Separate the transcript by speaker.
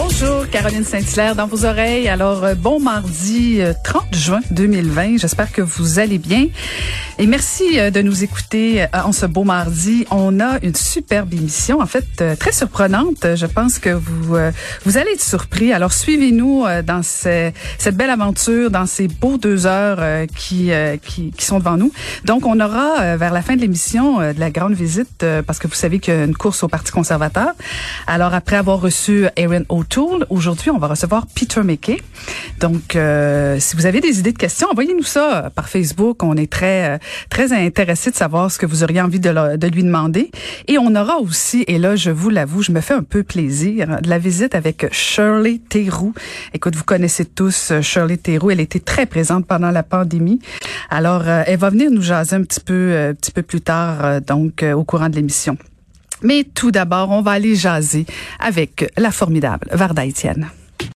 Speaker 1: Bonjour, Caroline Saint-Hilaire dans vos oreilles. Alors, euh, bon mardi euh, 30 juin 2020. J'espère que vous allez bien. Et merci euh, de nous écouter euh, en ce beau mardi. On a une superbe émission, en fait, euh, très surprenante. Je pense que vous, euh, vous allez être surpris. Alors, suivez-nous euh, dans ce- cette belle aventure, dans ces beaux deux heures euh, qui, euh, qui, qui sont devant nous. Donc, on aura, euh, vers la fin de l'émission, euh, de la grande visite, euh, parce que vous savez qu'il y a une course au Parti conservateur. Alors, après avoir reçu Erin O'Toole, aujourd'hui, on va recevoir Peter McKay. Donc, euh, si vous avez des idées de questions, envoyez-nous ça euh, par Facebook. On est très, euh, très intéressés de savoir ce que vous auriez envie de, lui demander. Et on aura aussi, et là, je vous l'avoue, je me fais un peu plaisir, de la visite avec Shirley Theroux. Écoute, vous connaissez tous euh, Shirley Theroux. Elle était très présente pendant la pandémie. Alors, elle va venir nous jaser un petit peu, un petit peu plus tard, donc, au courant de l'émission. Mais tout d'abord, on va aller jaser avec la formidable Varda Étienne.